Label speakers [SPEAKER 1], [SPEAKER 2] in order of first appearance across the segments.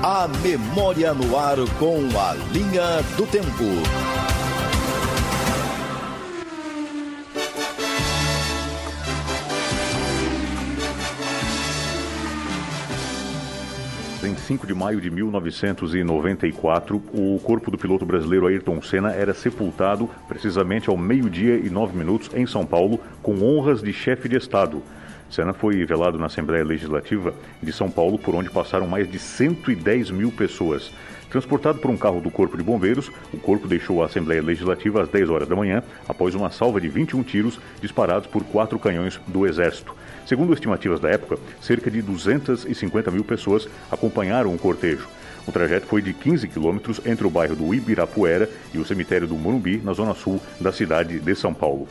[SPEAKER 1] A memória no ar com a linha do tempo.
[SPEAKER 2] Em 5 de maio de 1994, o corpo do piloto brasileiro Ayrton Senna era sepultado precisamente ao meio-dia e nove minutos em São Paulo, com honras de chefe de Estado. Senna foi velado na Assembleia Legislativa de São Paulo, por onde passaram mais de 110 mil pessoas. Transportado por um carro do Corpo de Bombeiros, o corpo deixou a Assembleia Legislativa às 10 horas da manhã, após uma salva de 21 tiros disparados por quatro canhões do Exército. Segundo estimativas da época, cerca de 250 mil pessoas acompanharam o cortejo. O trajeto foi de 15 quilômetros entre o bairro do Ibirapuera e o cemitério do Morumbi, na zona sul da cidade de São Paulo.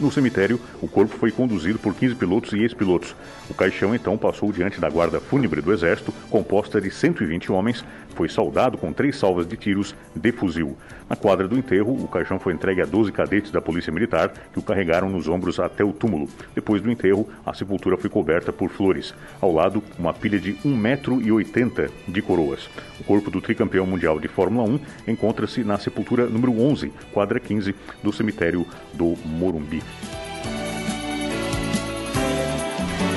[SPEAKER 2] No cemitério, o corpo foi conduzido por 15 pilotos e ex-pilotos. O caixão então passou diante da guarda fúnebre do Exército, composta de 120 homens, foi saudado com três salvas de tiros de fuzil. Na quadra do enterro, o caixão foi entregue a 12 cadetes da Polícia Militar, que o carregaram nos ombros até o túmulo. Depois do enterro, a sepultura foi coberta por flores. Ao lado, uma pilha de 1,80m de coroas. O corpo do tricampeão mundial de Fórmula 1 encontra-se na sepultura número 11, quadra 15, do cemitério do Morumbi.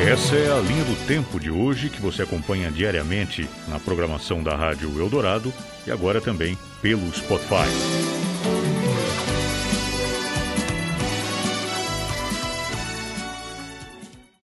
[SPEAKER 2] Essa é a linha do tempo de hoje que você acompanha diariamente na programação da Rádio Eldorado e agora também pelo Spotify.